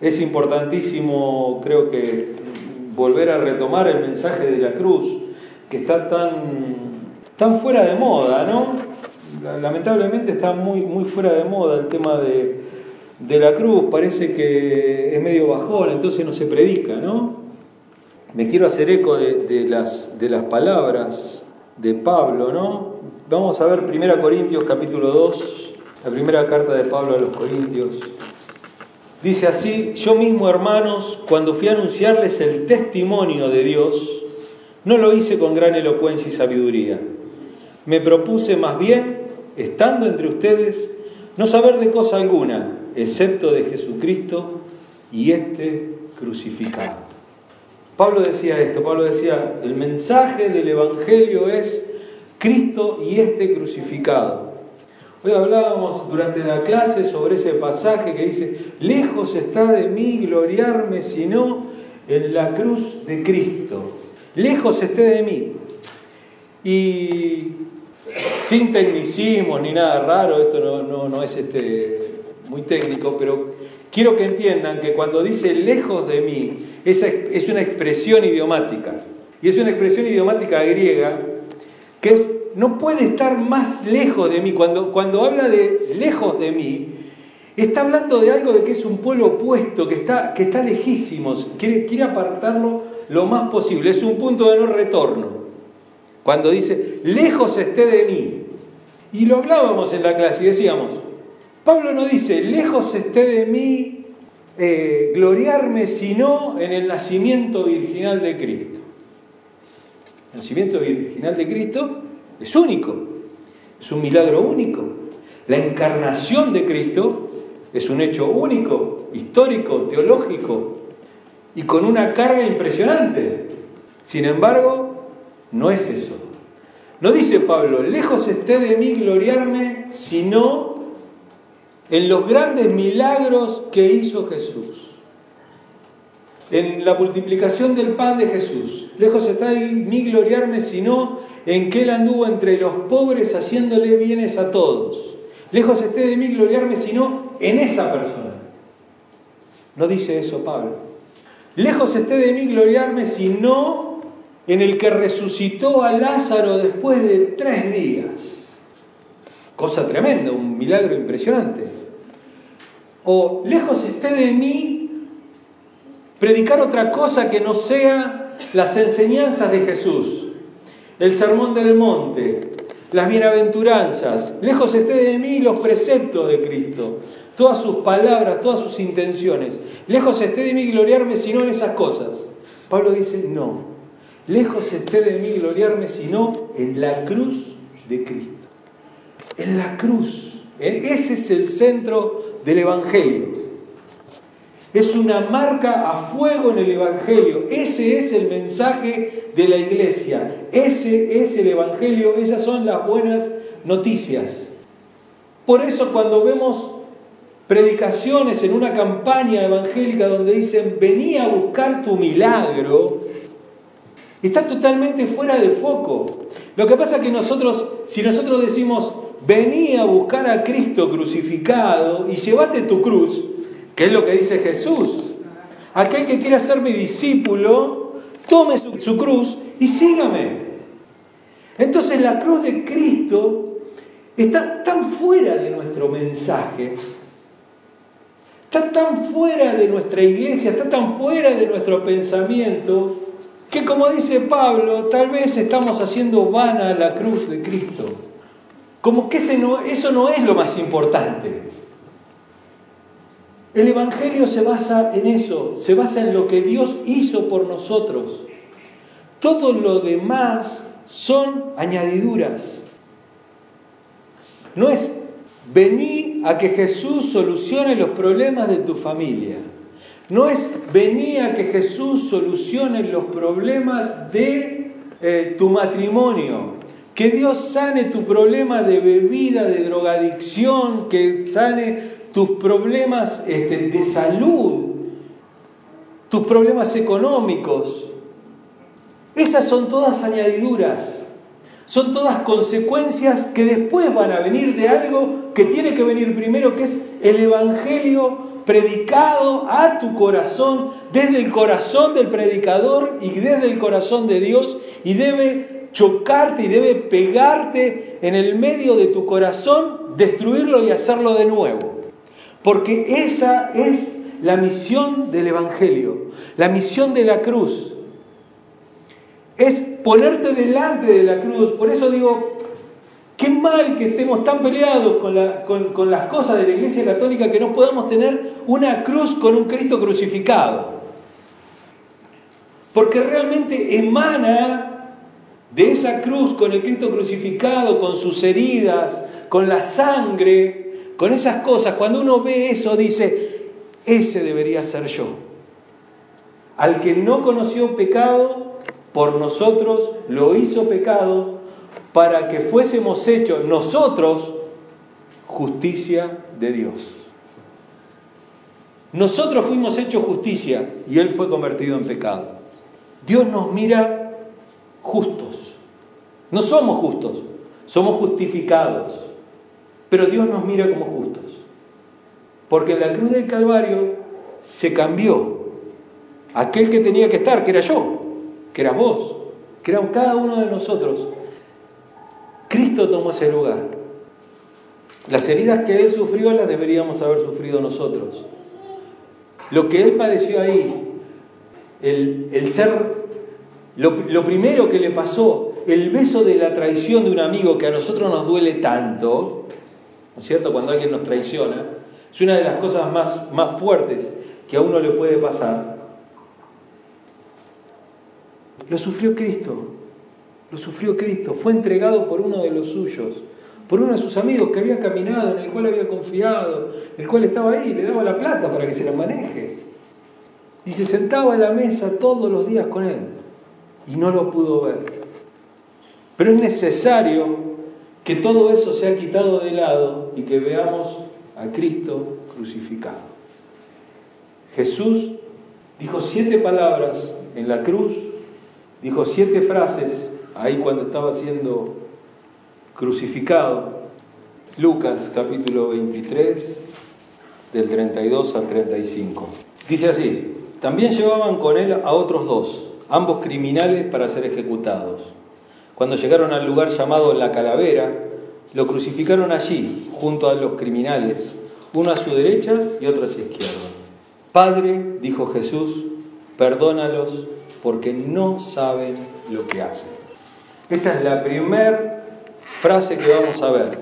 Es importantísimo, creo que, volver a retomar el mensaje de la cruz, que está tan, tan fuera de moda, ¿no? Lamentablemente está muy, muy fuera de moda el tema de, de la cruz, parece que es medio bajón, entonces no se predica, ¿no? Me quiero hacer eco de, las, de las palabras de Pablo, ¿no? Vamos a ver 1 Corintios capítulo 2, la primera carta de Pablo a los Corintios. Dice así, yo mismo hermanos, cuando fui a anunciarles el testimonio de Dios, no lo hice con gran elocuencia y sabiduría. Me propuse más bien, estando entre ustedes, no saber de cosa alguna, excepto de Jesucristo y este crucificado. Pablo decía esto, Pablo decía, el mensaje del Evangelio es Cristo y este crucificado. Hoy hablábamos durante la clase sobre ese pasaje que dice, lejos está de mí gloriarme sino en la cruz de Cristo. Lejos esté de mí. Y sin tecnicismo ni nada raro, esto no, no, es este, muy técnico, pero quiero que entiendan que cuando dice lejos de mí, esa es una expresión idiomática. Y es una expresión idiomática griega que es no puede estar más lejos de mí. Cuando, cuando habla de lejos de mí, está hablando de algo de que es un pueblo opuesto, que está, que está lejísimo, quiere, apartarlo lo más posible. Es un punto de no retorno. Cuando dice, lejos esté de mí. Y lo hablábamos en la clase y decíamos, Pablo no dice, lejos esté de mí eh, gloriarme, sino en el nacimiento virginal de Cristo. Nacimiento virginal de Cristo es único, es un milagro único. La encarnación de Cristo es un hecho único, histórico, teológico y con una carga impresionante. Sin embargo, no es eso. No dice Pablo, lejos esté de mí gloriarme, sino en los grandes milagros que hizo Jesús en la multiplicación del pan de Jesús. Lejos está de mí gloriarme, sino en que Él anduvo entre los pobres haciéndole bienes a todos. Lejos esté de mí gloriarme, sino en esa persona. No dice eso Pablo. Lejos esté de mí gloriarme, sino en el que resucitó a Lázaro después de tres días. Cosa tremenda, un milagro impresionante. O lejos esté de mí predicar otra cosa que no sea las enseñanzas de Jesús, el sermón del monte, las bienaventuranzas, lejos esté de mí los preceptos de Cristo, todas sus palabras, todas sus intenciones, lejos esté de mí gloriarme sino en esas cosas. Pablo dice, no, lejos esté de mí gloriarme sino en la cruz de Cristo, en la cruz. E-, ese es el centro del Evangelio. Es una marca a fuego en el Evangelio. Ese es el mensaje de la iglesia. Ese es el Evangelio. Esas son las buenas noticias. Por eso cuando vemos predicaciones en una campaña evangélica donde dicen, vení a buscar tu milagro, está totalmente fuera de foco. Lo que pasa es que nosotros, si nosotros decimos, vení a buscar a Cristo crucificado y llévate tu cruz, ¿Qué es lo que dice Jesús? Aquel que quiera ser mi discípulo, tome su, cruz y sígame. Entonces la cruz de Cristo está tan fuera de nuestro mensaje, está tan fuera de nuestra iglesia, está tan fuera de nuestro pensamiento, que como dice Pablo, tal vez estamos haciendo vana la cruz de Cristo. Como que eso no es lo más importante. El Evangelio se basa en eso, se basa en lo que Dios hizo por nosotros. Todo lo demás son añadiduras. No es vení a que Jesús solucione los problemas de tu familia. No es vení a que Jesús solucione los problemas de eh, tu matrimonio. Que Dios sane tu problema de bebida, de drogadicción, que sane tus problemas este, de salud, tus problemas económicos. Esas son todas añadiduras. Son todas consecuencias que después van a venir de algo que tiene que venir primero, que es el Evangelio predicado a tu corazón, desde el corazón del predicador y desde el corazón de Dios, y debe chocarte y debe pegarte en el medio de tu corazón, destruirlo y hacerlo de nuevo. Porque esa es la misión del Evangelio, la misión de la cruz es ponerte delante de la cruz. Por eso digo, qué mal que estemos tan peleados con, las cosas de la Iglesia Católica que no podamos tener una cruz con un Cristo crucificado. Porque realmente emana de esa cruz con el Cristo crucificado, con sus heridas, con la sangre, con esas cosas, cuando uno ve eso dice, ese debería ser yo. Al que no conoció pecado, por nosotros lo hizo pecado para que fuésemos hechos nosotros justicia de Dios. Nosotros fuimos hechos justicia y Él fue convertido en pecado. Dios nos mira justos. No somos justos, somos justificados. Pero Dios nos mira como justos. Porque en la cruz del Calvario se cambió aquel que tenía que estar, que era yo que eras vos, que era cada uno de nosotros. Cristo tomó ese lugar. Las heridas que Él sufrió las deberíamos haber sufrido nosotros. Lo que Él padeció ahí, el, ser, lo, lo primero que le pasó, el beso de la traición de un amigo que a nosotros nos duele tanto, ¿no es cierto? Cuando alguien nos traiciona, es una de las cosas más, más fuertes que a uno le puede pasar. Lo sufrió Cristo, lo sufrió Cristo, fue entregado por uno de los suyos, por uno de sus amigos que había caminado, en el cual había confiado, el cual estaba ahí, le daba la plata para que se la maneje. Y se sentaba a la mesa todos los días con él y no lo pudo ver. Pero es necesario que todo eso sea quitado de lado y que veamos a Cristo crucificado. Jesús dijo siete palabras en la cruz dijo siete frases ahí cuando estaba siendo crucificado. Lucas capítulo 23, del 32 al 35. Dice así, también llevaban con él a otros dos, ambos criminales para ser ejecutados. Cuando llegaron al lugar llamado La Calavera, lo crucificaron allí, junto a los criminales, uno a su derecha y otro a su izquierda. Padre, dijo Jesús, perdónalos porque no saben lo que hacen. Esta es la primera frase que vamos a ver.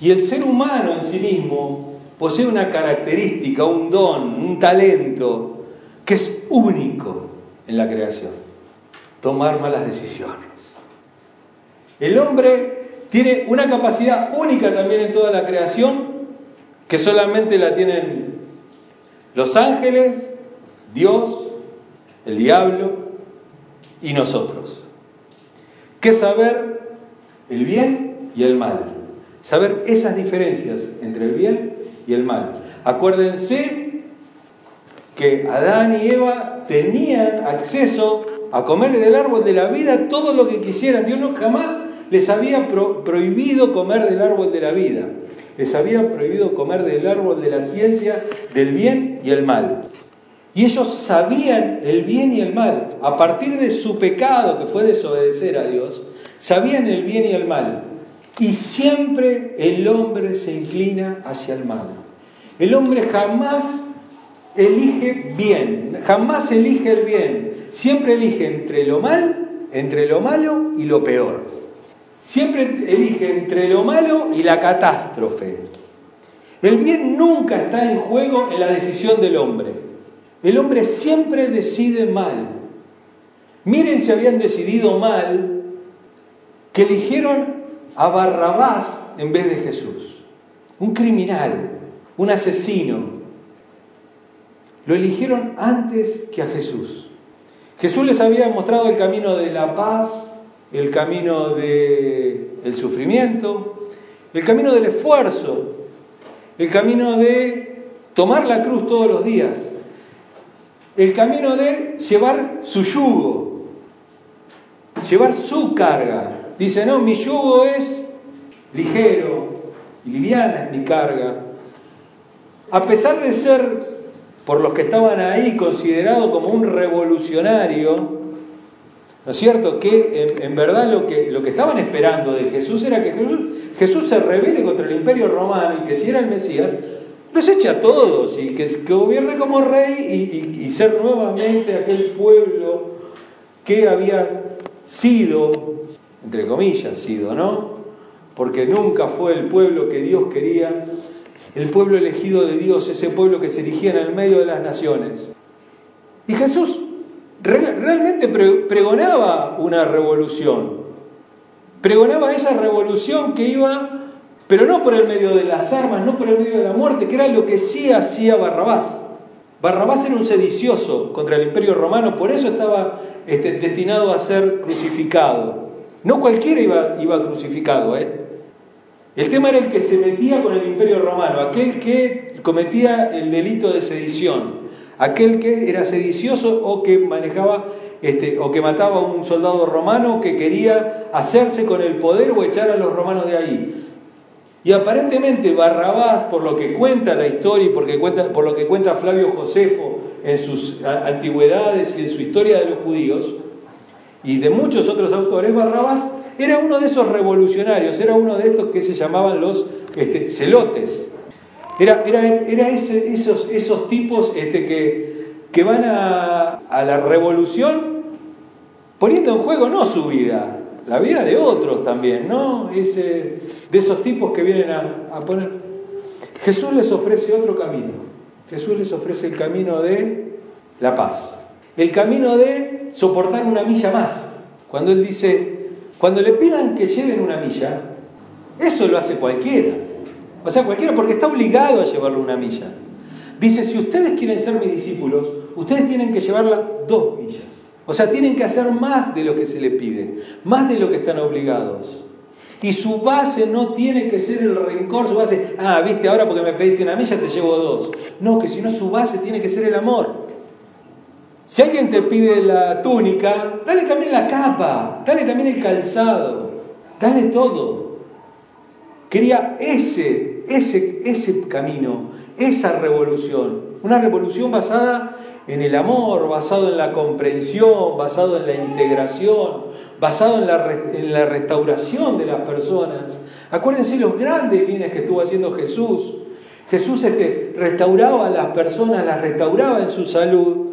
Y el ser humano en sí mismo posee una característica, un don, un talento que es único en la creación. Tomar malas decisiones. El hombre tiene una capacidad única también en toda la creación que solamente la tienen los ángeles, Dios el diablo y nosotros. ¿Qué saber el bien y el mal? Saber esas diferencias entre el bien y el mal. Acuérdense que Adán y Eva tenían acceso a comer del árbol de la vida todo lo que quisieran. Dios no jamás les había prohibido comer del árbol de la vida. Les había prohibido comer del árbol de la ciencia, del bien y el mal. Y ellos sabían el bien y el mal. A partir de su pecado, que fue desobedecer a Dios, sabían el bien y el mal. Y siempre el hombre se inclina hacia el mal. El hombre jamás elige bien, jamás elige el bien. Siempre elige entre lo mal, entre lo malo y lo peor. Siempre elige entre lo malo y la catástrofe. El bien nunca está en juego en la decisión del hombre. El hombre siempre decide mal. Miren si habían decidido mal que eligieron a Barrabás en vez de Jesús. Un criminal, un asesino. Lo eligieron antes que a Jesús. Jesús les había mostrado el camino de la paz, el camino del el sufrimiento, el camino del esfuerzo, el camino de tomar la cruz todos los días el camino de llevar su yugo, llevar su carga. Dice, no, mi yugo es ligero liviana es mi carga. A pesar de ser, por los que estaban ahí, considerado como un revolucionario, ¿no es cierto? Que en, verdad lo que, lo que estaban esperando de Jesús era que Jesús, Jesús se rebele contra el imperio romano y que si era el Mesías, los eche a todos y que, gobierne como rey y, y ser nuevamente aquel pueblo que había sido, entre comillas, sido, ¿no? Porque nunca fue el pueblo que Dios quería, el pueblo elegido de Dios, ese pueblo que se erigía en el medio de las naciones. Y Jesús realmente pregonaba una revolución. Pregonaba esa revolución que iba, pero no por el medio de las armas, no por el medio de la muerte, que era lo que sí hacía Barrabás. Barrabás era un sedicioso contra el imperio romano, por eso estaba este, destinado a ser crucificado. No cualquiera iba, iba crucificado, ¿eh? El tema era el que se metía con el imperio romano, aquel que cometía el delito de sedición, aquel que era sedicioso o que manejaba este, o que mataba a un soldado romano que quería hacerse con el poder o echar a los romanos de ahí. Y aparentemente Barrabás, por lo que cuenta la historia y porque cuenta, por lo que cuenta Flavio Josefo en sus antigüedades y en su historia de los judíos, y de muchos otros autores, Barrabás era uno de esos revolucionarios, era uno de estos que se llamaban los este, celotes. Era, era, era ese, esos, esos tipos este, que, que van a, a la revolución poniendo en juego no su vida, la vida de otros también, ¿no? Ese, de esos tipos que vienen a, poner. Jesús les ofrece otro camino. Jesús les ofrece el camino de la paz. El camino de soportar una milla más. Cuando Él dice, cuando le pidan que lleven una milla, eso lo hace cualquiera. O sea, cualquiera porque está obligado a llevarlo una milla. Dice, si ustedes quieren ser mis discípulos, ustedes tienen que llevarla dos millas. O sea, tienen que hacer más de lo que se les pide, más de lo que están obligados. Y su base no tiene que ser el rencor, su base, ah, viste, ahora porque me pediste una milla te llevo dos. No, que si no su base tiene que ser el amor. Si alguien te pide la túnica, dale también la capa, dale también el calzado, dale todo. Quería ese, ese, ese camino, esa revolución, una revolución basada en el amor, basado en la comprensión, basado en la integración, basado en la, en la restauración de las personas. Acuérdense los grandes bienes que estuvo haciendo Jesús. Jesús este, restauraba a las personas, las restauraba en su salud.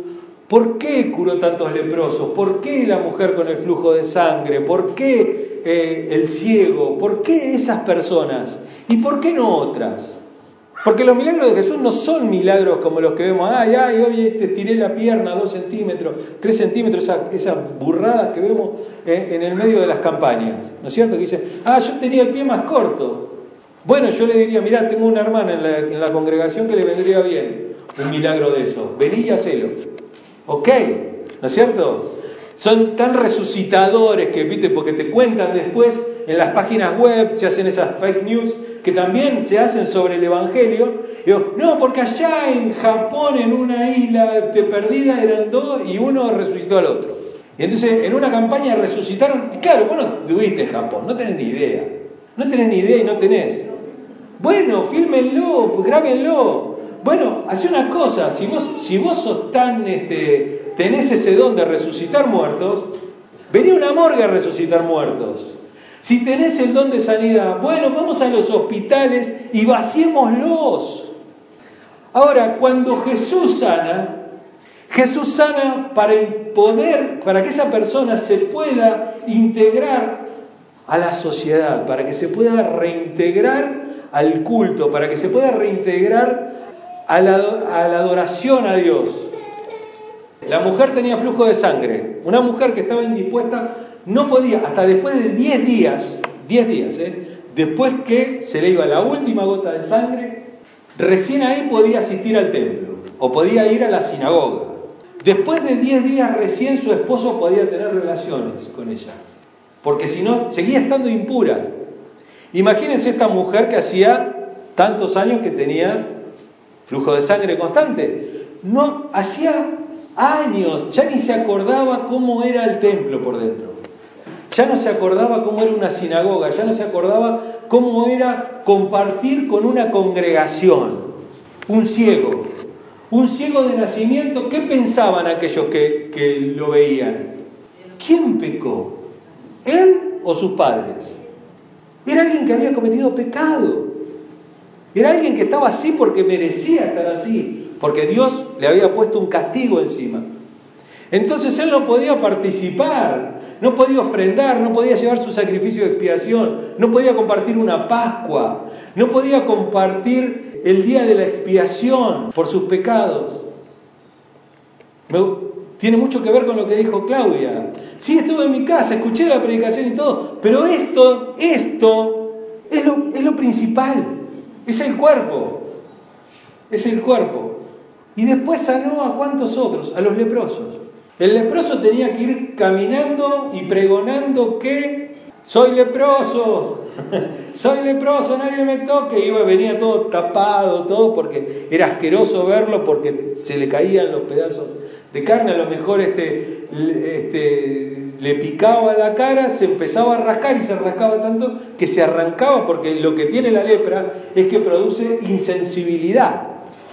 ¿Por qué curó tantos leprosos? ¿Por qué la mujer con el flujo de sangre? ¿Por qué eh, el ciego? ¿Por qué esas personas? ¿Y por qué no otras? Porque los milagros de Jesús no son milagros como los que vemos, ay, ay, hoy te tiré la pierna dos centímetros, tres centímetros, esa, esa burrada que vemos eh, en el medio de las campañas, ¿no es cierto? Que dice, ah, yo tenía el pie más corto. Bueno, yo le diría, mirá, tengo una hermana en la, en la congregación que le vendría bien un milagro de eso, vení y hacelo. ¿Ok? ¿No es cierto? Son tan resucitadores que, viste, porque te cuentan después en las páginas web, se hacen esas fake news que también se hacen sobre el Evangelio. Digo, no, porque allá en Japón, en una isla perdida, eran dos y uno resucitó al otro. Y entonces en una campaña resucitaron, y claro, vos no estuviste en Japón, no tenés ni idea. No tenés ni idea y no tenés. Bueno, fílmenlo, grábenlo. Bueno, hace una cosa, si vos, si vos sos tan, este, tenés ese don de resucitar muertos, venía una morgue a resucitar muertos. Si tenés el don de sanidad, bueno, vamos a los hospitales y vaciémoslos. Ahora, cuando Jesús sana, Jesús sana para poder, para que esa persona se pueda integrar a la sociedad, para que se pueda reintegrar al culto, para que se pueda reintegrar a la, adoración a Dios. La mujer tenía flujo de sangre, una mujer que estaba indispuesta no podía, hasta después de 10 días, 10 días, ¿eh? después que se le iba la última gota de sangre, recién ahí podía asistir al templo o podía ir a la sinagoga. Después de 10 días recién su esposo podía tener relaciones con ella, porque si no, seguía estando impura. Imagínense esta mujer que hacía tantos años que tenía flujo de sangre constante. No, hacía años, ya ni se acordaba cómo era el templo por dentro ya no se acordaba cómo era una sinagoga, ya no se acordaba cómo era compartir con una congregación, un ciego, un ciego de nacimiento, ¿qué pensaban aquellos que, que lo veían? ¿Quién pecó? ¿Él o sus padres? Era alguien que había cometido pecado. Era alguien que estaba así porque merecía estar así, porque Dios le había puesto un castigo encima. Entonces él no podía participar, no podía ofrendar, no podía llevar su sacrificio de expiación, no podía compartir una Pascua, no podía compartir el día de la expiación por sus pecados. tiene mucho que ver con lo que dijo Claudia. Sí, estuve en mi casa, escuché la predicación y todo, pero esto, esto es lo, es lo principal, es el cuerpo, es el cuerpo. Y después sanó a cuántos otros, a los leprosos. El leproso tenía que ir caminando y pregonando que soy leproso, soy leproso, nadie me toque. Iba, venía todo tapado, todo porque era asqueroso verlo porque se le caían los pedazos de carne. A lo mejor este, este, le picaba la cara, se empezaba a rascar y se rascaba tanto que se arrancaba porque lo que tiene la lepra es que produce insensibilidad.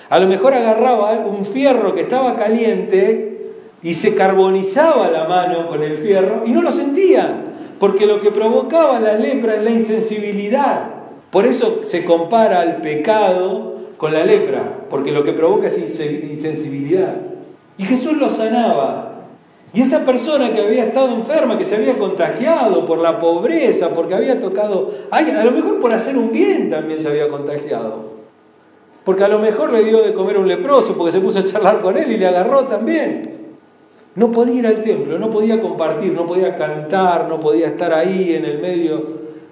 A lo mejor agarraba un fierro que estaba caliente y se carbonizaba la mano con el fierro y no lo sentían, porque lo que provocaba la lepra es la insensibilidad. Por eso se compara al pecado con la lepra, porque lo que provoca es insensibilidad. Y Jesús lo sanaba. Y esa persona que había estado enferma, que se había contagiado por la pobreza, porque había tocado a lo mejor por hacer un bien también se había contagiado. Porque a lo mejor le dio de comer a un leproso, porque se puso a charlar con él y le agarró también. No podía ir al templo, no podía compartir, no podía cantar, no podía estar ahí en el medio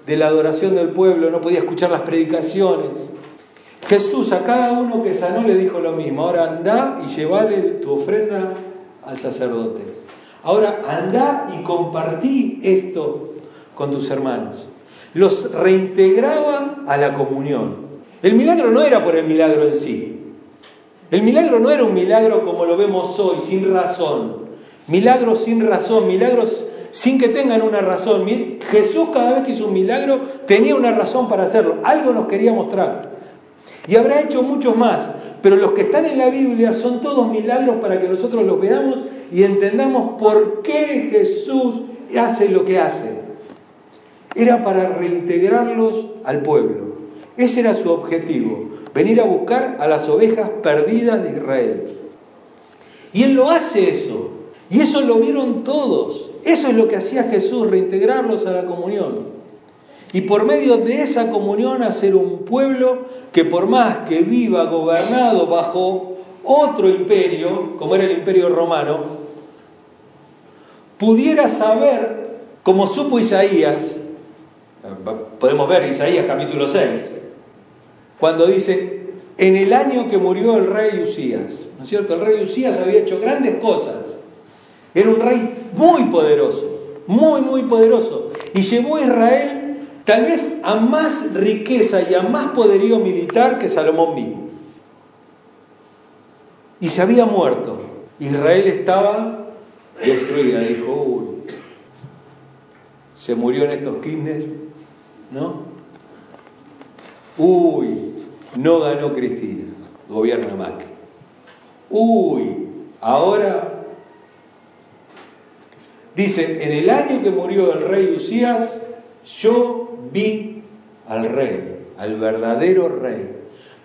de la adoración del pueblo, no podía escuchar las predicaciones. Jesús a cada uno que sanó le dijo lo mismo, ahora anda y llevale tu ofrenda al sacerdote. Ahora anda y compartí esto con tus hermanos. Los reintegraba a la comunión. El milagro no era por el milagro en sí. El milagro no era un milagro como lo vemos hoy, sin razón. Milagros sin razón, milagros sin que tengan una razón. Jesús cada vez que hizo un milagro tenía una razón para hacerlo, algo nos quería mostrar. Y habrá hecho muchos más, pero los que están en la Biblia son todos milagros para que nosotros los veamos y entendamos por qué Jesús hace lo que hace. Era para reintegrarlos al pueblo. Ese era su objetivo, venir a buscar a las ovejas perdidas de Israel. Y Él lo hace eso. Y eso lo vieron todos. Eso es lo que hacía Jesús, reintegrarlos a la comunión. Y por medio de esa comunión hacer un pueblo que por más que viva gobernado bajo otro imperio, como era el imperio romano, pudiera saber, como supo Isaías, podemos ver Isaías capítulo 6, cuando dice, en el año que murió el rey Usías, ¿no es cierto? El rey Usías había hecho grandes cosas era un rey muy poderoso, muy, muy poderoso. Y llevó a Israel tal vez a más riqueza y a más poderío militar que Salomón mismo. Y se había muerto. Israel estaba destruida. Dijo, uy, se murió en estos Kirchner, ¿no? Uy, no ganó Cristina, gobierna Macri. Uy, ahora Dice, en el año que murió el rey Usías, yo vi al rey, al verdadero rey.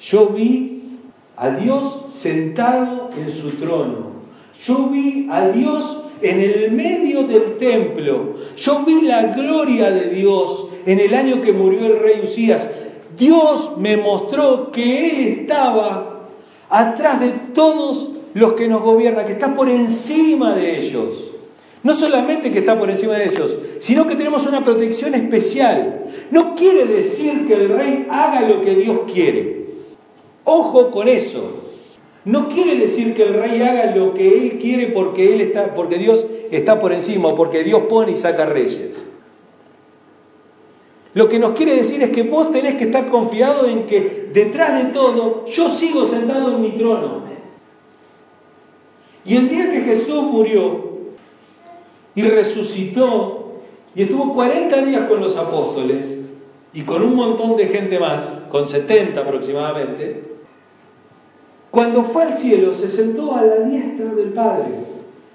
Yo vi a Dios sentado en su trono. Yo vi a Dios en el medio del templo. Yo vi la gloria de Dios en el año que murió el rey Usías. Dios me mostró que Él estaba atrás de todos los que nos gobiernan, que está por encima de ellos. No solamente que está por encima de ellos, sino que tenemos una protección especial. No quiere decir que el rey haga lo que Dios quiere. Ojo con eso. No quiere decir que el rey haga lo que él quiere porque él está porque Dios está por encima o porque Dios pone y saca reyes. Lo que nos quiere decir es que vos tenés que estar confiado en que detrás de todo yo sigo sentado en mi trono. Y el día que Jesús murió, y resucitó, y estuvo 40 días con los apóstoles y con un montón de gente más, con 70 aproximadamente, cuando fue al cielo se sentó a la diestra del Padre.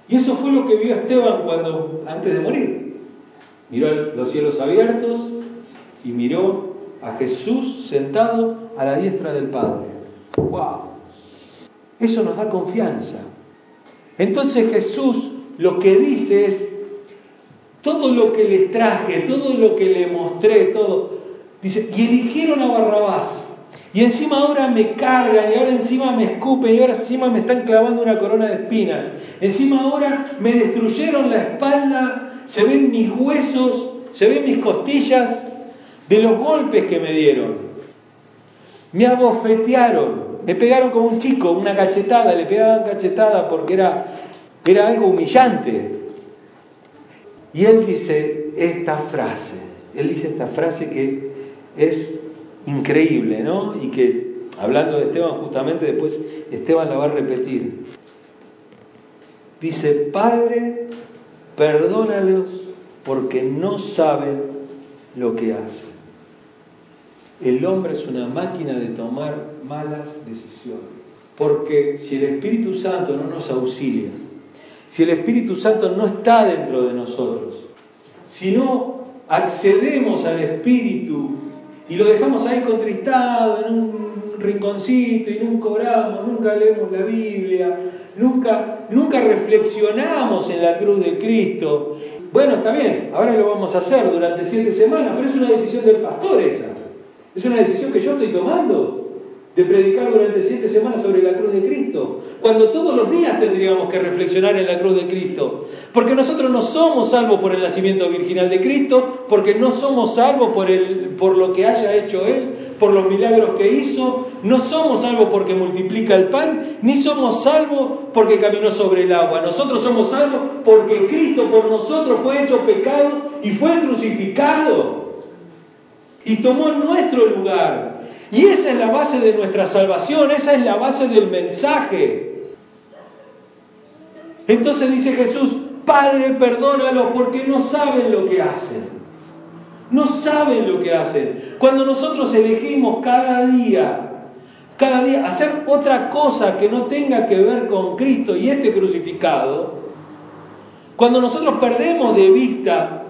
Y eso fue lo que vio Esteban cuando, antes de morir. Miró los cielos abiertos y miró a Jesús sentado a la diestra del Padre. ¡Wow! Eso nos da confianza. Entonces Jesús lo que dice es, todo lo que les traje, todo lo que le mostré, todo, dice, y eligieron a Barrabás. Y encima ahora me cargan, y ahora encima me escupen, y ahora encima me están clavando una corona de espinas. Encima ahora me destruyeron la espalda, se ven mis huesos, se ven mis costillas de los golpes que me dieron. Me abofetearon, me pegaron como un chico, una cachetada, le pegaban cachetada porque era, era algo humillante. Y él dice esta frase, él dice esta frase que es increíble, ¿no? Y que, hablando de Esteban, justamente después Esteban la va a repetir. Dice, Padre, perdónalos porque no saben lo que hacen. El hombre es una máquina de tomar malas decisiones. Porque si el Espíritu Santo no nos auxilia, si el Espíritu Santo no está dentro de nosotros, si no accedemos al Espíritu y lo dejamos ahí contristado en un rinconcito y nunca oramos, nunca leemos la Biblia, nunca, nunca reflexionamos en la cruz de Cristo. Bueno, está bien, ahora lo vamos a hacer durante siete semanas, pero es una decisión del pastor esa. Es una decisión que yo estoy tomando de predicar durante siete semanas sobre la cruz de Cristo, cuando todos los días tendríamos que reflexionar en la cruz de Cristo, porque nosotros no somos salvos por el nacimiento virginal de Cristo, porque no somos salvos por, el, por lo que haya hecho Él, por los milagros que hizo, no somos salvos porque multiplica el pan, ni somos salvos porque caminó sobre el agua, nosotros somos salvos porque Cristo por nosotros fue hecho pecado y fue crucificado y tomó nuestro lugar. Y esa es la base de nuestra salvación, esa es la base del mensaje. Entonces dice Jesús, Padre, perdónalos porque no saben lo que hacen. No saben lo que hacen. Cuando nosotros elegimos cada día, cada día hacer otra cosa que no tenga que ver con Cristo y este crucificado, cuando nosotros perdemos de vista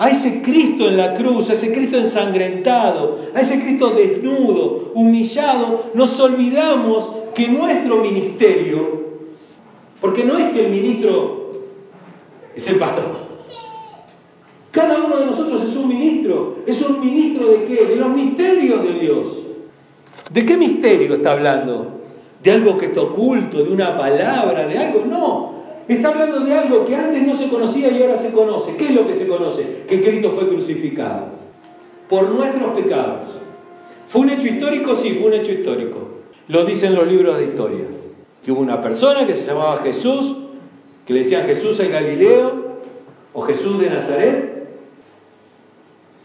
a ese Cristo en la cruz, a ese Cristo ensangrentado, a ese Cristo desnudo, humillado, nos olvidamos que nuestro ministerio, porque no es que el ministro es el pastor, cada uno de nosotros es un ministro, es un ministro de qué? De los misterios de Dios. ¿De qué misterio está hablando? ¿De algo que está oculto? ¿De una palabra? ¿De algo? No, Está hablando de algo que antes no se conocía y ahora se conoce. ¿Qué es lo que se conoce? Que Cristo fue crucificado por nuestros pecados. ¿Fue un hecho histórico? Sí, fue un hecho histórico. Lo dicen los libros de historia. Que hubo una persona que se llamaba Jesús, que le decían Jesús el Galileo o Jesús de Nazaret,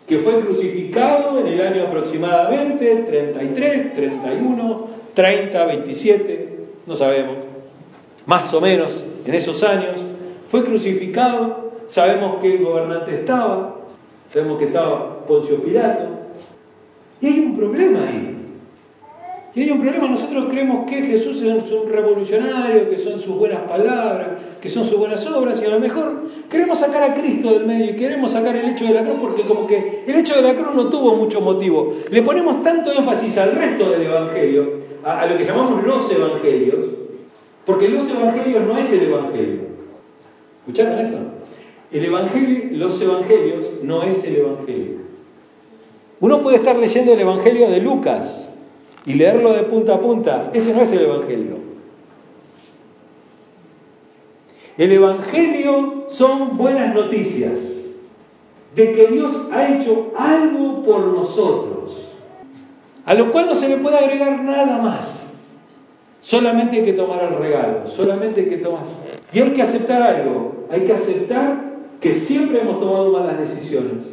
que fue crucificado en el año aproximadamente 33, 31, 30, 27, no sabemos más o menos en esos años, fue crucificado, sabemos que el gobernante estaba, sabemos que estaba Poncio Pilato, y hay un problema ahí. Y hay un problema, nosotros creemos que Jesús es un revolucionario, que son sus buenas palabras, que son sus buenas obras, y a lo mejor queremos sacar a Cristo del medio y queremos sacar el hecho de la cruz porque como que el hecho de la cruz no tuvo mucho motivo. Le ponemos tanto énfasis al resto del Evangelio, a, a lo que llamamos los Evangelios, porque los evangelios no es el evangelio. ¿Escucharon eso? El evangelio, los evangelios no es el evangelio. Uno puede estar leyendo el evangelio de Lucas y leerlo de punta a punta. Ese no es el evangelio. El evangelio son buenas noticias de que Dios ha hecho algo por nosotros, a lo cual no se le puede agregar nada más. Solamente hay que tomar el regalo, solamente hay que tomar. Y hay que aceptar algo, hay que aceptar que siempre hemos tomado malas decisiones.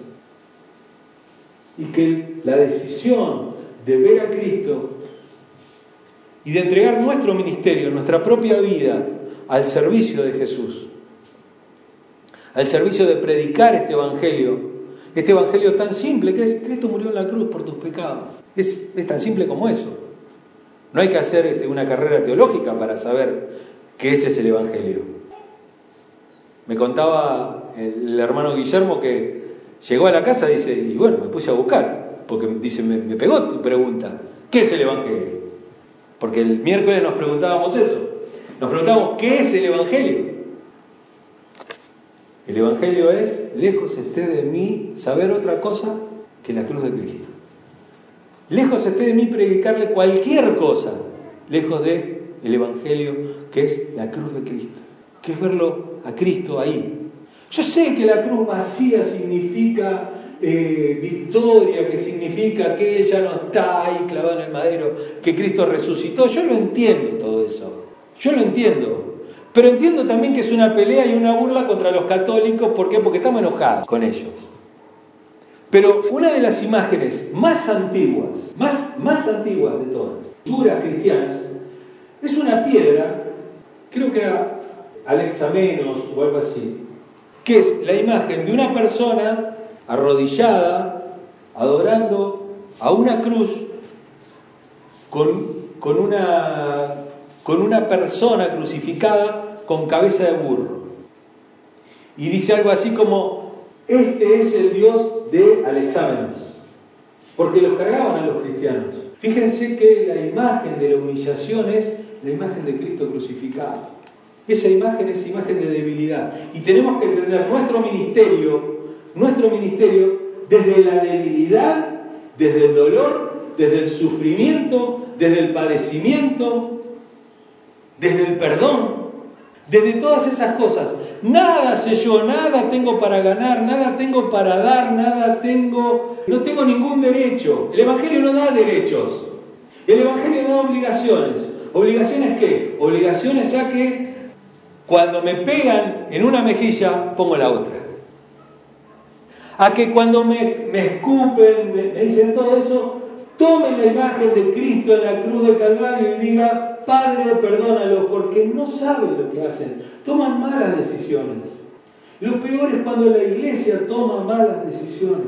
Y que la decisión de ver a Cristo y de entregar nuestro ministerio, nuestra propia vida al servicio de Jesús, al servicio de predicar este Evangelio, este Evangelio tan simple que es Cristo murió en la cruz por tus pecados. Es, tan simple como eso. No hay que hacer este, una carrera teológica para saber que ese es el Evangelio. Me contaba el hermano Guillermo que llegó a la casa y dice, y bueno, me puse a buscar, porque dice, me, me pegó tu pregunta, ¿qué es el Evangelio? Porque el miércoles nos preguntábamos eso, nos preguntábamos, ¿qué es el Evangelio? El Evangelio es, lejos esté de mí saber otra cosa que la cruz de Cristo. Lejos esté de mí predicarle cualquier cosa, lejos de el Evangelio que es la cruz de Cristo, que es verlo a Cristo ahí. Yo sé que la cruz vacía significa eh, victoria, que significa que ella no está ahí clavada en el madero, que Cristo resucitó. Yo lo entiendo todo eso. Yo lo entiendo. Pero entiendo también que es una pelea y una burla contra los católicos. ¿Por qué? Porque estamos enojados con ellos. Pero una de las imágenes más antiguas, más, más antiguas de todas, duras cristianas, es una piedra, creo que era Alexamenos o algo así, que es la imagen de una persona arrodillada, adorando a una cruz con, con una con una persona crucificada con cabeza de burro. Y dice algo así como, este es el Dios de Alexámenos, porque los cargaban a los cristianos. Fíjense que la imagen de la humillación es la imagen de Cristo crucificado. Esa imagen es imagen de debilidad. Y tenemos que entender nuestro ministerio, nuestro ministerio desde la debilidad, desde el dolor, desde el sufrimiento, desde el padecimiento, desde el perdón, desde todas esas cosas. Nada sé yo, nada tengo para ganar, nada tengo para dar, nada tengo, no tengo ningún derecho. El Evangelio no da derechos, el Evangelio da obligaciones. ¿Obligaciones qué? Obligaciones a que cuando me pegan en una mejilla pongo la otra. A que cuando me, escupen, me, me dicen todo eso, tome la imagen de Cristo en la cruz de Calvario y diga, Padre, perdónalo, porque no saben lo que hacen. Toman malas decisiones. Lo peor es cuando la iglesia toma malas decisiones.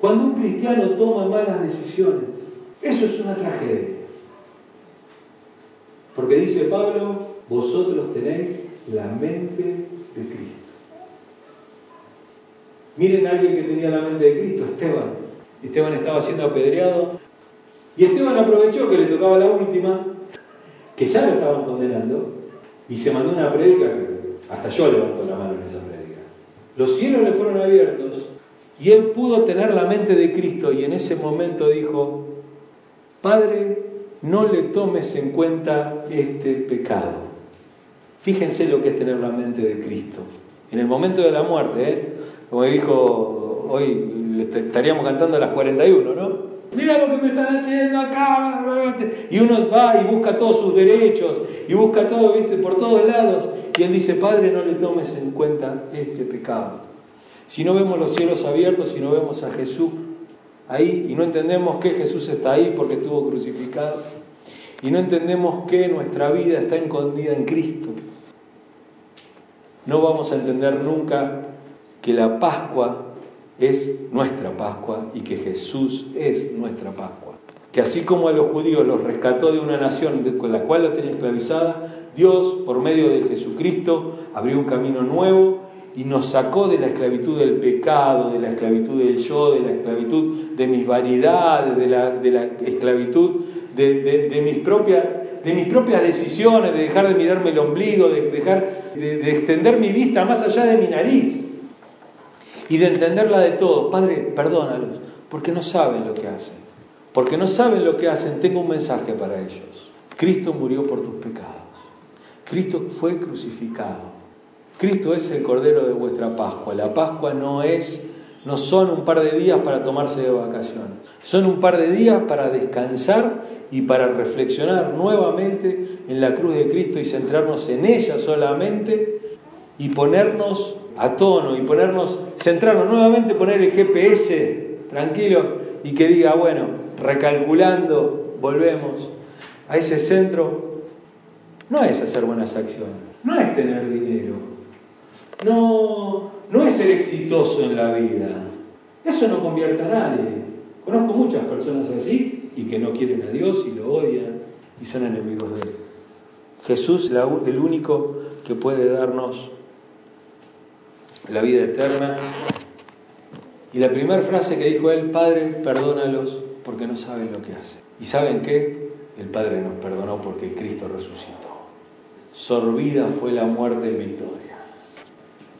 Cuando un cristiano toma malas decisiones. Eso es una tragedia. Porque dice Pablo, vosotros tenéis la mente de Cristo. Miren a alguien que tenía la mente de Cristo, Esteban. Esteban estaba siendo apedreado y Esteban aprovechó que le tocaba la última, que ya lo estaban condenando, y se mandó una prédica que hasta yo levanto la mano en esa prédica. Los cielos le fueron abiertos y él pudo tener la mente de Cristo y en ese momento dijo, Padre, no le tomes en cuenta este pecado. Fíjense lo que es tener la mente de Cristo. En el momento de la muerte, ¿eh? como dijo hoy, estaríamos cantando a las 41, ¿no? Mira lo que me están haciendo acá. Y uno va y busca todos sus derechos y busca todo, viste, por todos lados. Y él dice, Padre, no le tomes en cuenta este pecado. Si no vemos los cielos abiertos, si no vemos a Jesús ahí y no entendemos que Jesús está ahí porque estuvo crucificado y no entendemos que nuestra vida está escondida en Cristo, no vamos a entender nunca que la Pascua es nuestra Pascua y que Jesús es nuestra Pascua. Que así como a los judíos los rescató de una nación con la cual la tenía esclavizada, Dios, por medio de Jesucristo, abrió un camino nuevo y nos sacó de la esclavitud del pecado, de la esclavitud del yo, de la esclavitud de mis variedades, de la, esclavitud de mis propias decisiones, de dejar de mirarme el ombligo, de, dejar, de extender mi vista más allá de mi nariz y de entenderla de todos. Padre, perdónalos, porque no saben lo que hacen. Porque no saben lo que hacen, tengo un mensaje para ellos. Cristo murió por tus pecados. Cristo fue crucificado. Cristo es el Cordero de vuestra Pascua. La Pascua no es no son un par de días para tomarse de vacaciones, son un par de días para descansar y para reflexionar nuevamente en la cruz de Cristo y centrarnos en ella solamente y ponernos a tono y ponernos, centrarnos nuevamente, poner el GPS tranquilo y que diga, bueno, recalculando, volvemos a ese centro. No es hacer buenas acciones, no es tener dinero, no, no es ser exitoso en la vida. Eso no convierte a nadie. Conozco muchas personas así y que no quieren a Dios y lo odian y son enemigos de Él. Jesús es el único que puede darnos la vida eterna. Y la primera frase que dijo Él, Padre, perdónalos porque no saben lo que hacen. ¿Y saben qué? El Padre nos perdonó porque Cristo resucitó. Sorbida fue la muerte en victoria.